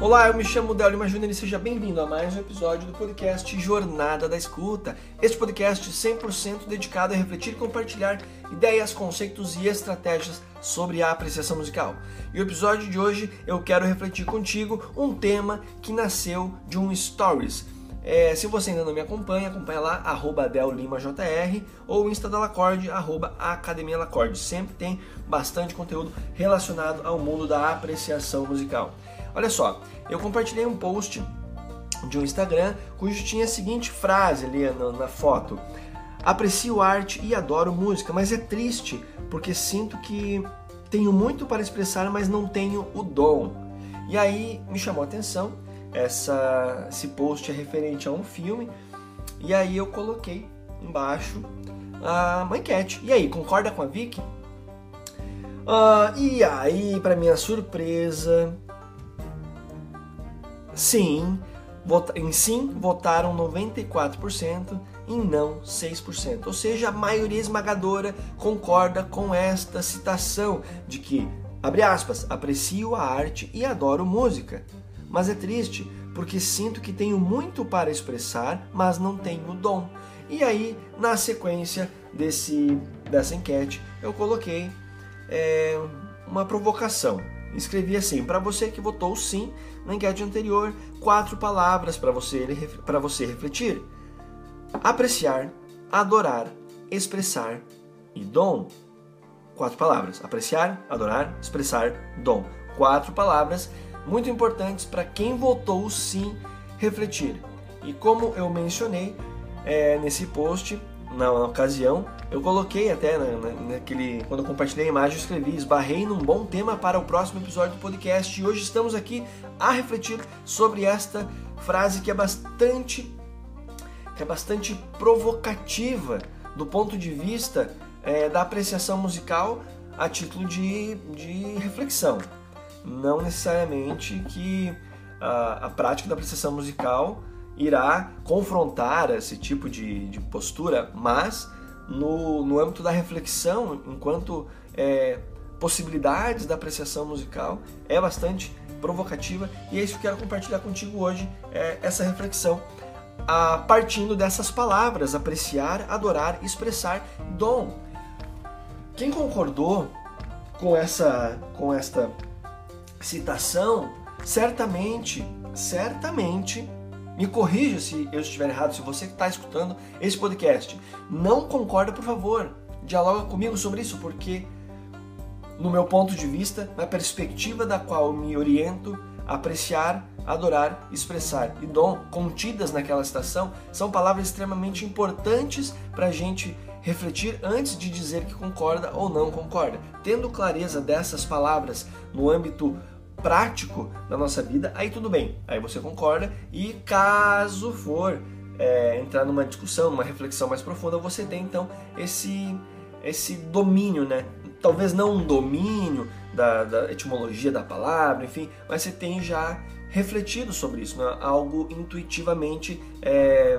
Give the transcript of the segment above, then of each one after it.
Olá, eu me chamo Del Lima Júnior e seja bem-vindo a mais um episódio do podcast Jornada da Escuta. Este podcast 100% dedicado a refletir e compartilhar ideias, conceitos e estratégias sobre a apreciação musical. E o episódio de hoje eu quero refletir contigo um tema que nasceu de um Stories. É, se você ainda não me acompanha, acompanha lá, arroba DelLimaJR ou Insta da Lacorde, arroba Academia Lacorde. Sempre tem bastante conteúdo relacionado ao mundo da apreciação musical. Olha só, eu compartilhei um post de um Instagram cujo tinha a seguinte frase ali na, na foto: Aprecio arte e adoro música, mas é triste porque sinto que tenho muito para expressar, mas não tenho o dom. E aí me chamou a atenção essa, esse post é referente a um filme e aí eu coloquei embaixo uma enquete. E aí, concorda com a Vicky? Uh, e aí, para minha surpresa, Sim, em sim votaram 94%, em não 6%. Ou seja, a maioria esmagadora concorda com esta citação de que, abre aspas, aprecio a arte e adoro música. Mas é triste, porque sinto que tenho muito para expressar, mas não tenho dom. E aí, na sequência desse, dessa enquete, eu coloquei é, uma provocação escrevi assim: para você que votou sim na enquete anterior, quatro palavras para você, para você refletir: apreciar, adorar, expressar e dom. Quatro palavras: apreciar, adorar, expressar, dom. Quatro palavras muito importantes para quem votou sim refletir. E como eu mencionei é, nesse post, na ocasião, eu coloquei até na, na, naquele. Quando eu compartilhei a imagem, eu escrevi: esbarrei num bom tema para o próximo episódio do podcast. E hoje estamos aqui a refletir sobre esta frase que é bastante. que é bastante provocativa do ponto de vista é, da apreciação musical a título de, de reflexão. Não necessariamente que a, a prática da apreciação musical irá confrontar esse tipo de, de postura, mas no, no âmbito da reflexão, enquanto é, possibilidades da apreciação musical, é bastante provocativa e é isso que eu quero compartilhar contigo hoje, é essa reflexão, a, partindo dessas palavras, apreciar, adorar, expressar, dom. Quem concordou com essa, com esta citação, certamente, certamente me corrija se eu estiver errado, se você que está escutando esse podcast não concorda, por favor, dialoga comigo sobre isso, porque no meu ponto de vista, na perspectiva da qual me oriento, apreciar, adorar, expressar e dom contidas naquela citação são palavras extremamente importantes para a gente refletir antes de dizer que concorda ou não concorda. Tendo clareza dessas palavras no âmbito prático na nossa vida, aí tudo bem, aí você concorda e caso for é, entrar numa discussão, numa reflexão mais profunda, você tem então esse esse domínio, né? Talvez não um domínio da, da etimologia da palavra, enfim, mas você tem já refletido sobre isso, né? algo intuitivamente é,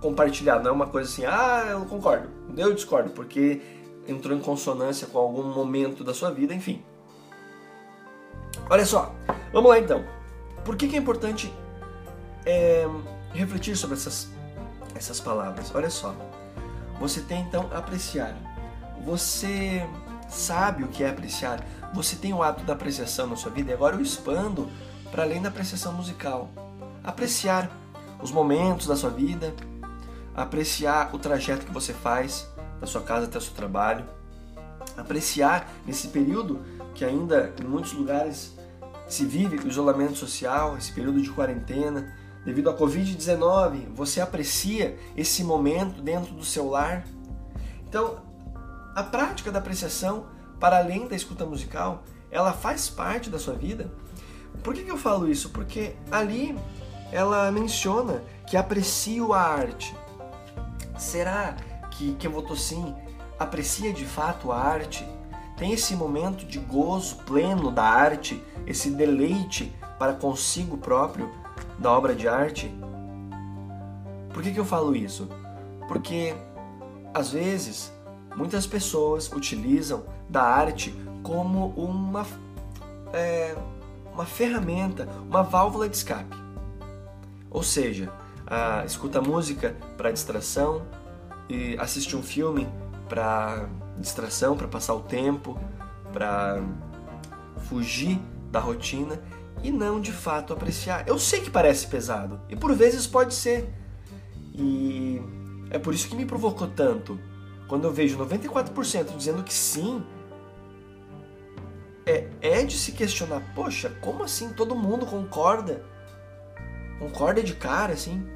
compartilhado, não é uma coisa assim, ah, eu concordo, eu discordo, porque entrou em consonância com algum momento da sua vida, enfim. Olha só, vamos lá então. Por que, que é importante é, refletir sobre essas, essas palavras? Olha só, você tem então apreciar. Você sabe o que é apreciar. Você tem o hábito da apreciação na sua vida e agora eu expando para além da apreciação musical. Apreciar os momentos da sua vida, apreciar o trajeto que você faz da sua casa até o seu trabalho, apreciar nesse período que ainda em muitos lugares se vive o isolamento social, esse período de quarentena, devido à Covid-19, você aprecia esse momento dentro do seu lar? Então, a prática da apreciação, para além da escuta musical, ela faz parte da sua vida? Por que, que eu falo isso? Porque ali ela menciona que aprecio a arte. Será que quem votou sim aprecia de fato a arte? Tem esse momento de gozo pleno da arte, esse deleite para consigo próprio da obra de arte? Por que, que eu falo isso? Porque às vezes muitas pessoas utilizam da arte como uma, é, uma ferramenta, uma válvula de escape. Ou seja, a, escuta música para distração, e assistir um filme para distração, para passar o tempo, para fugir da rotina e não de fato apreciar. Eu sei que parece pesado e por vezes pode ser. E é por isso que me provocou tanto. Quando eu vejo 94% dizendo que sim, é, é de se questionar, poxa, como assim todo mundo concorda? Concorda de cara, assim?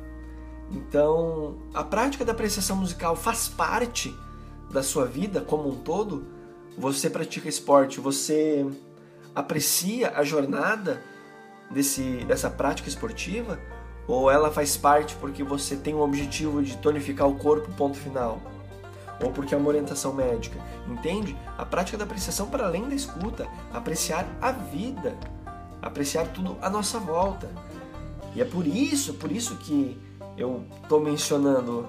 Então, a prática da apreciação musical faz parte da sua vida como um todo. Você pratica esporte, você aprecia a jornada desse, dessa prática esportiva? Ou ela faz parte porque você tem o objetivo de tonificar o corpo, ponto final? Ou porque é uma orientação médica? Entende? A prática da apreciação para além da escuta, apreciar a vida, apreciar tudo à nossa volta. E é por isso, por isso que eu estou mencionando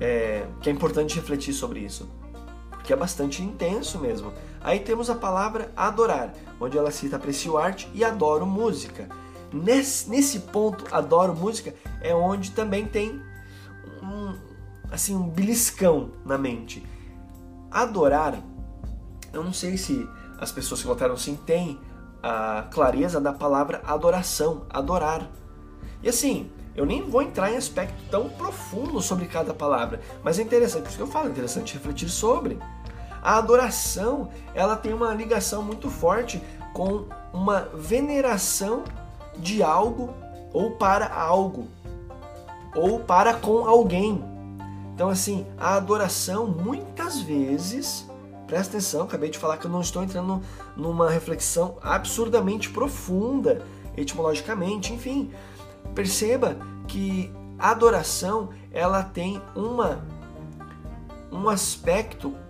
é, que é importante refletir sobre isso. Porque é bastante intenso mesmo. Aí temos a palavra adorar, onde ela cita aprecio arte e adoro música. Nesse, nesse ponto, adoro música, é onde também tem um, assim, um beliscão na mente. Adorar, eu não sei se as pessoas que votaram sim têm a clareza da palavra adoração, adorar. E assim, eu nem vou entrar em aspecto tão profundo sobre cada palavra, mas é interessante, por isso que eu falo, é interessante refletir sobre. A adoração, ela tem uma ligação muito forte com uma veneração de algo ou para algo ou para com alguém. Então assim, a adoração muitas vezes, presta atenção, acabei de falar que eu não estou entrando numa reflexão absurdamente profunda etimologicamente, enfim, perceba que a adoração ela tem uma um aspecto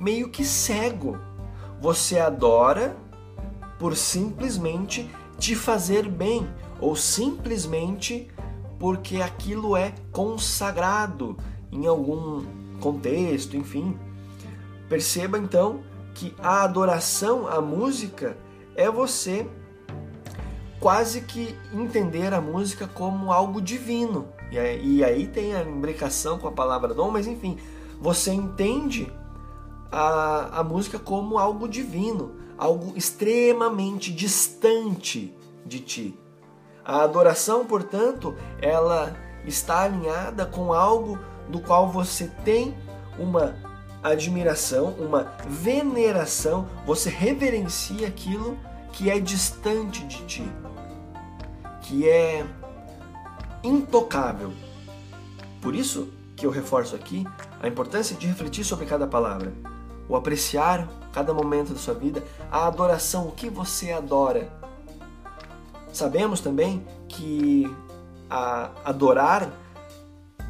meio que cego. Você adora por simplesmente te fazer bem ou simplesmente porque aquilo é consagrado em algum contexto, enfim. Perceba então que a adoração à música é você quase que entender a música como algo divino. E aí, tem a imbricação com a palavra dom, mas enfim, você entende a, a música como algo divino, algo extremamente distante de ti. A adoração, portanto, ela está alinhada com algo do qual você tem uma admiração, uma veneração, você reverencia aquilo que é distante de ti, que é intocável. Por isso que eu reforço aqui a importância de refletir sobre cada palavra, o apreciar cada momento da sua vida, a adoração, o que você adora. Sabemos também que adorar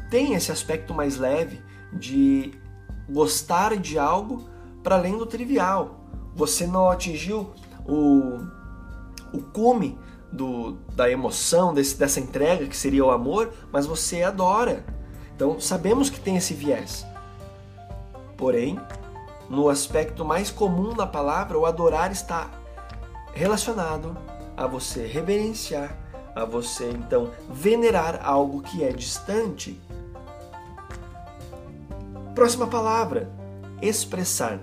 tem esse aspecto mais leve de gostar de algo para além do trivial. Você não atingiu o, o cume do, da emoção, desse, dessa entrega que seria o amor, mas você adora. Então sabemos que tem esse viés. Porém, no aspecto mais comum da palavra, o adorar está relacionado a você reverenciar, a você então venerar algo que é distante. Próxima palavra, expressar.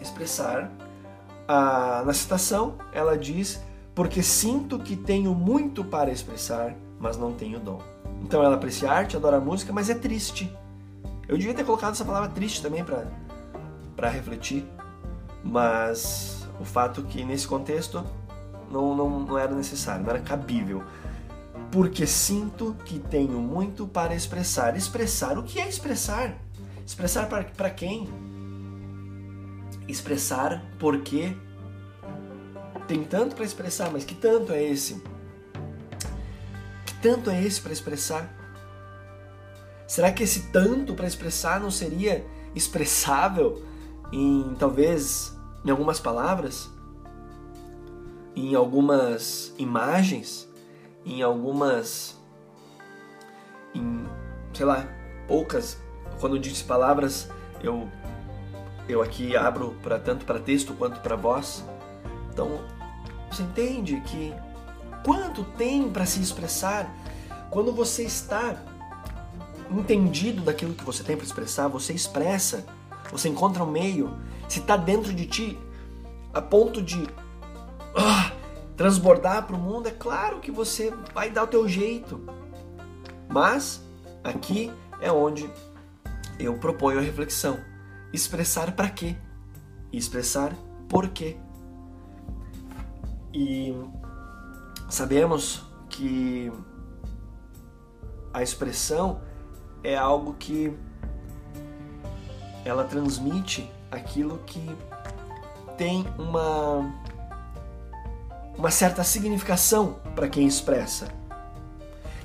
Expressar, ah, na citação, ela diz: Porque sinto que tenho muito para expressar, mas não tenho dom. Então ela aprecia arte, adora música, mas é triste. Eu devia ter colocado essa palavra triste também para para refletir, mas o fato que nesse contexto não, não, não era necessário, não era cabível. Porque sinto que tenho muito para expressar. Expressar o que é expressar? Expressar para quem? Expressar porque tem tanto para expressar, mas que tanto é esse? Que tanto é esse para expressar? Será que esse tanto para expressar não seria expressável em talvez em algumas palavras, em algumas imagens, em algumas em, sei lá, poucas, quando diz palavras, eu eu aqui abro para tanto para texto quanto para voz. Então, Você entende que quanto tem para se expressar quando você está entendido daquilo que você tem para expressar, você expressa, você encontra um meio, se está dentro de ti a ponto de ah, transbordar para o mundo, é claro que você vai dar o teu jeito. Mas aqui é onde eu proponho a reflexão. Expressar para quê? Expressar por quê? E sabemos que a expressão é algo que ela transmite aquilo que tem uma uma certa significação para quem expressa.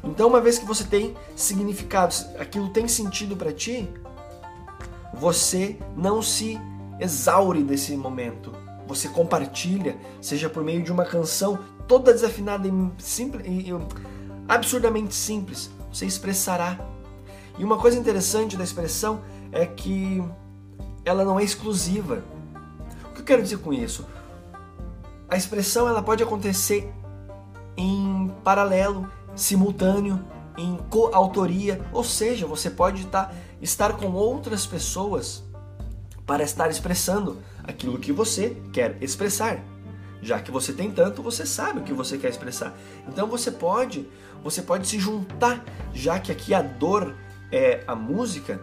Então, uma vez que você tem significado, aquilo tem sentido para ti, você não se exaure desse momento. Você compartilha, seja por meio de uma canção toda desafinada e, simples, e absurdamente simples, você expressará. E uma coisa interessante da expressão é que ela não é exclusiva. O que eu quero dizer com isso? A expressão ela pode acontecer em paralelo, simultâneo, em coautoria, ou seja, você pode estar, estar com outras pessoas para estar expressando aquilo que você quer expressar. Já que você tem tanto, você sabe o que você quer expressar. Então você pode, você pode se juntar, já que aqui a dor é a música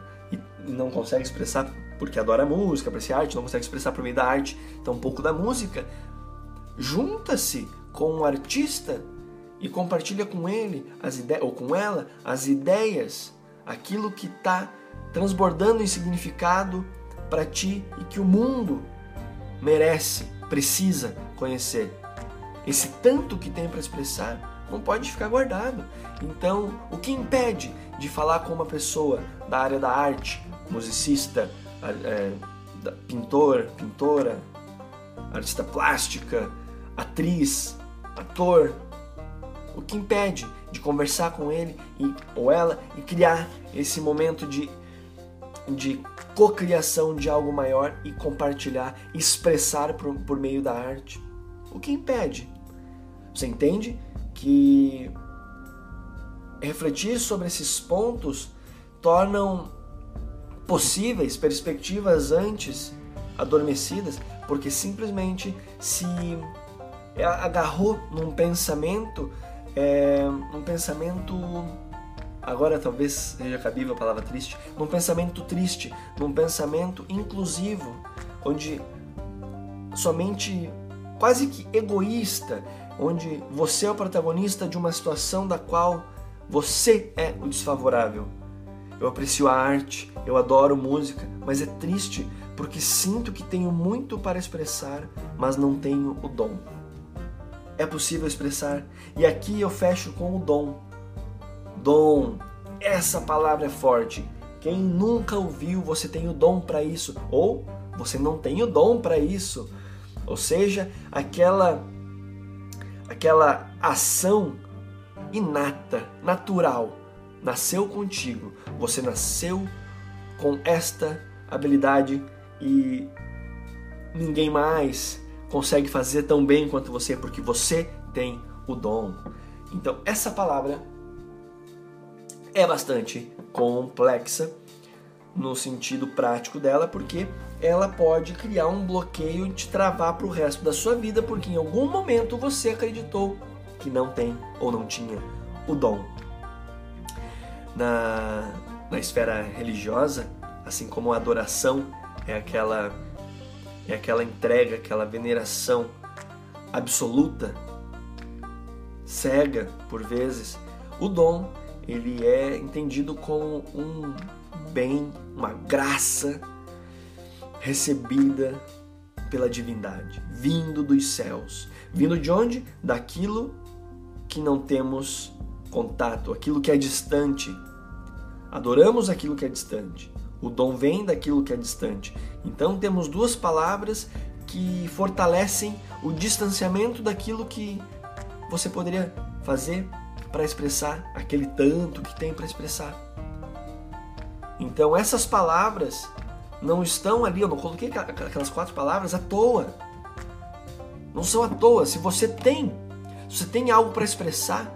e não consegue expressar porque adora música, aprecia arte, não consegue expressar por meio da arte, um pouco da música. Junta-se com um artista e compartilha com ele as ideias ou com ela as ideias, aquilo que está transbordando em significado para ti e que o mundo merece, precisa conhecer. Esse tanto que tem para expressar não pode ficar guardado. Então, o que impede de falar com uma pessoa da área da arte, musicista, é, pintor, pintora, artista plástica, atriz, ator, o que impede de conversar com ele e, ou ela e criar esse momento de, de cocriação de algo maior e compartilhar, expressar por, por meio da arte. O que impede? Você entende que refletir sobre esses pontos tornam possíveis perspectivas antes adormecidas, porque simplesmente se agarrou num pensamento, é, num pensamento agora talvez seja cabível a palavra triste, num pensamento triste, num pensamento inclusivo, onde somente quase que egoísta, onde você é o protagonista de uma situação da qual você é o desfavorável. Eu aprecio a arte, eu adoro música, mas é triste porque sinto que tenho muito para expressar, mas não tenho o dom. É possível expressar, e aqui eu fecho com o dom dom. Essa palavra é forte. Quem nunca ouviu, você tem o dom para isso, ou você não tem o dom para isso. Ou seja, aquela aquela ação inata, natural, nasceu contigo. Você nasceu com esta habilidade e ninguém mais consegue fazer tão bem quanto você porque você tem o dom. Então, essa palavra é bastante complexa no sentido prático dela, porque ela pode criar um bloqueio e te travar para o resto da sua vida, porque em algum momento você acreditou que não tem ou não tinha o dom. Na, na esfera religiosa, assim como a adoração é aquela é aquela entrega, aquela veneração absoluta, cega por vezes, o dom ele é entendido como um bem, uma graça recebida pela divindade, vindo dos céus. Vindo de onde? Daquilo que não temos contato, aquilo que é distante. Adoramos aquilo que é distante. O dom vem daquilo que é distante. Então temos duas palavras que fortalecem o distanciamento daquilo que você poderia fazer para expressar aquele tanto que tem para expressar. Então essas palavras não estão ali, eu não coloquei aquelas quatro palavras à toa. não são à toa. Se você tem, se você tem algo para expressar,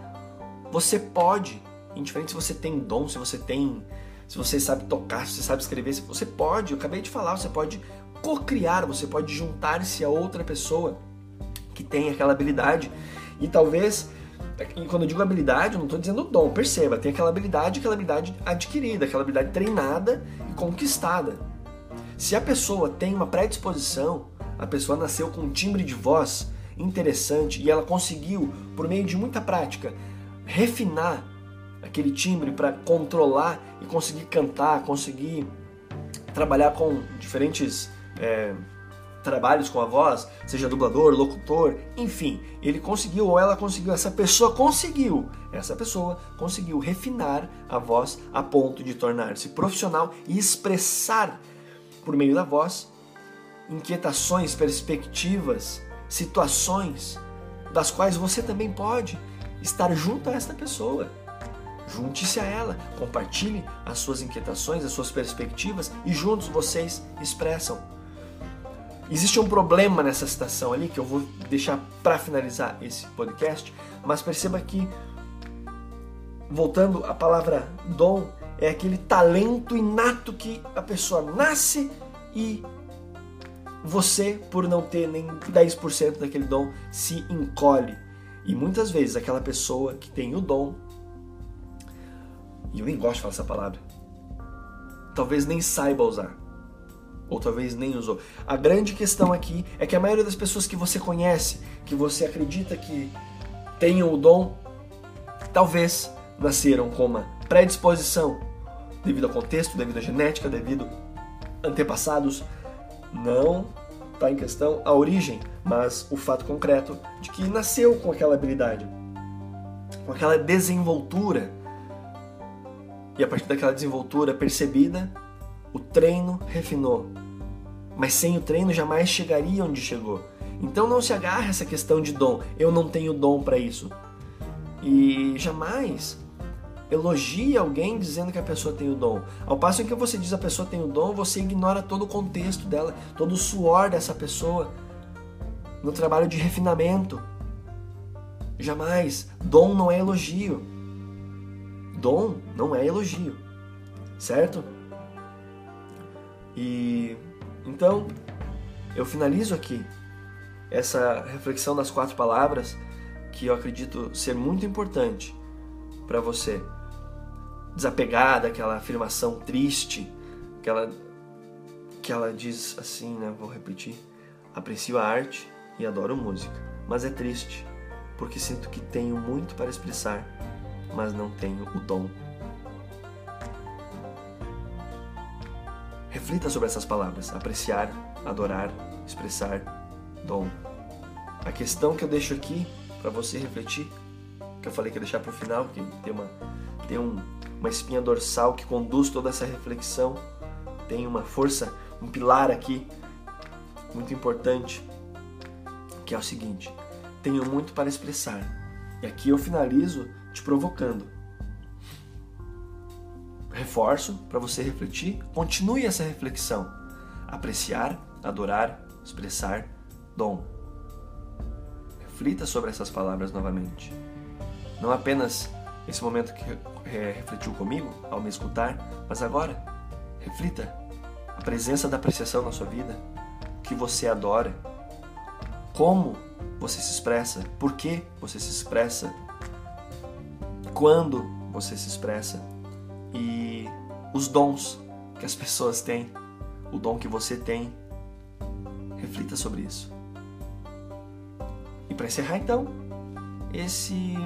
você pode, indiferente se você tem dom, se você tem, se você sabe tocar, se você sabe escrever, você pode, eu acabei de falar, você pode co-criar, você pode juntar-se a outra pessoa que tem aquela habilidade. E talvez quando eu digo habilidade, eu não estou dizendo dom, perceba, tem aquela habilidade, aquela habilidade adquirida, aquela habilidade treinada e conquistada. Se a pessoa tem uma predisposição, a pessoa nasceu com um timbre de voz interessante e ela conseguiu, por meio de muita prática, refinar aquele timbre para controlar e conseguir cantar, conseguir trabalhar com diferentes é, trabalhos com a voz, seja dublador, locutor, enfim, ele conseguiu ou ela conseguiu, essa pessoa conseguiu, essa pessoa conseguiu refinar a voz a ponto de tornar-se profissional e expressar por meio da voz inquietações, perspectivas, situações das quais você também pode estar junto a esta pessoa. Junte-se a ela, compartilhe as suas inquietações, as suas perspectivas e juntos vocês expressam Existe um problema nessa citação ali que eu vou deixar para finalizar esse podcast, mas perceba que voltando à palavra dom é aquele talento inato que a pessoa nasce e você, por não ter nem 10% daquele dom, se encolhe. E muitas vezes aquela pessoa que tem o dom, e eu nem gosto de falar essa palavra, talvez nem saiba usar ou talvez nem usou. A grande questão aqui é que a maioria das pessoas que você conhece, que você acredita que tenham o dom, talvez nasceram com uma predisposição devido ao contexto, devido à genética, devido a antepassados. Não está em questão a origem, mas o fato concreto de que nasceu com aquela habilidade, com aquela desenvoltura. E a partir daquela desenvoltura percebida, o treino refinou, mas sem o treino jamais chegaria onde chegou. Então não se agarre a essa questão de dom. Eu não tenho dom para isso. E jamais elogie alguém dizendo que a pessoa tem o dom. Ao passo que você diz a pessoa tem o dom, você ignora todo o contexto dela, todo o suor dessa pessoa no trabalho de refinamento. Jamais. Dom não é elogio. Dom não é elogio. Certo? E então eu finalizo aqui essa reflexão das quatro palavras que eu acredito ser muito importante para você desapegar daquela afirmação triste que ela, que ela diz assim, né? Vou repetir: aprecio a arte e adoro música, mas é triste porque sinto que tenho muito para expressar, mas não tenho o dom Reflita sobre essas palavras: apreciar, adorar, expressar, dom. A questão que eu deixo aqui para você refletir, que eu falei que ia deixar para o final, que tem uma tem um, uma espinha dorsal que conduz toda essa reflexão, tem uma força, um pilar aqui muito importante, que é o seguinte: tenho muito para expressar. E aqui eu finalizo te provocando reforço para você refletir. Continue essa reflexão. Apreciar, adorar, expressar, dom. Reflita sobre essas palavras novamente. Não apenas esse momento que é, refletiu comigo ao me escutar, mas agora reflita a presença da apreciação na sua vida, que você adora, como você se expressa, por que você se expressa, quando você se expressa e os dons que as pessoas têm, o dom que você tem. Reflita sobre isso. E para encerrar então, esse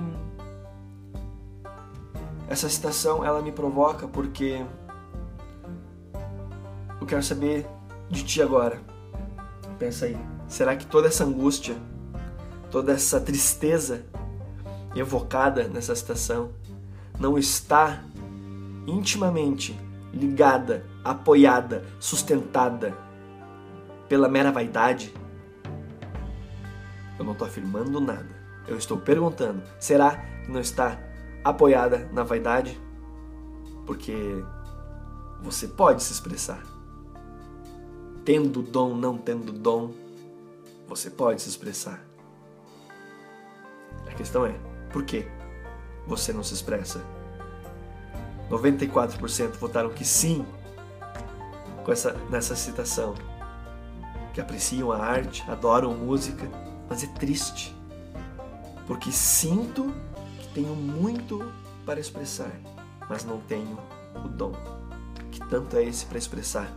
essa citação ela me provoca porque eu quero saber de ti agora. Pensa aí, será que toda essa angústia, toda essa tristeza evocada nessa citação não está intimamente ligada, apoiada, sustentada pela mera vaidade? Eu não estou afirmando nada. Eu estou perguntando: será que não está apoiada na vaidade? Porque você pode se expressar. Tendo dom, não tendo dom, você pode se expressar. A questão é, por que você não se expressa? 94% votaram que sim com essa, nessa citação. Que apreciam a arte, adoram música, mas é triste. Porque sinto tenho muito para expressar, mas não tenho o dom. Que tanto é esse para expressar?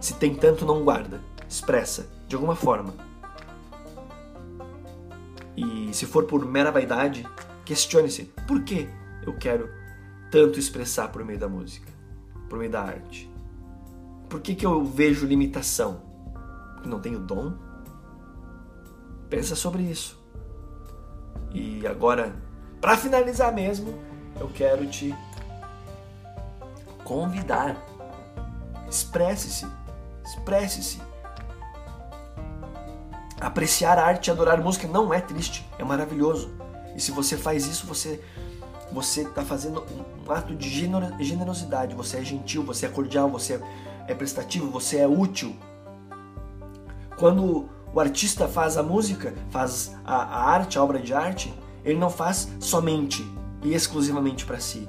Se tem tanto, não guarda, expressa de alguma forma. E se for por mera vaidade, questione-se: por que eu quero tanto expressar por meio da música, por meio da arte? Por que, que eu vejo limitação? Porque não tenho dom? Pensa sobre isso. E agora, para finalizar mesmo, eu quero te convidar. Expresse-se, expresse-se. Apreciar a arte e adorar música não é triste, é maravilhoso. E se você faz isso, você você está fazendo um ato de generosidade. Você é gentil, você é cordial, você é prestativo, você é útil. Quando o artista faz a música, faz a, a arte, a obra de arte, ele não faz somente e exclusivamente para si.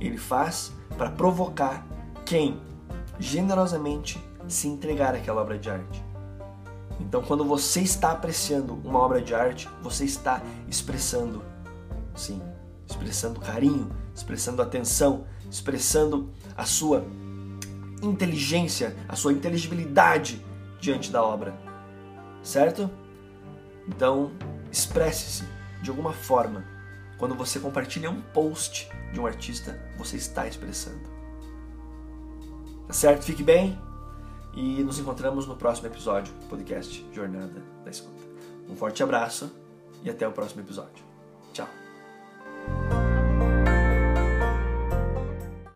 Ele faz para provocar quem generosamente se entregar àquela obra de arte. Então, quando você está apreciando uma obra de arte, você está expressando, sim, expressando carinho, expressando atenção, expressando a sua inteligência, a sua inteligibilidade diante da obra. Certo? Então, expresse-se de alguma forma. Quando você compartilha um post de um artista, você está expressando. Tá certo? Fique bem e nos encontramos no próximo episódio do podcast Jornada da Escuta. Um forte abraço e até o próximo episódio. Tchau.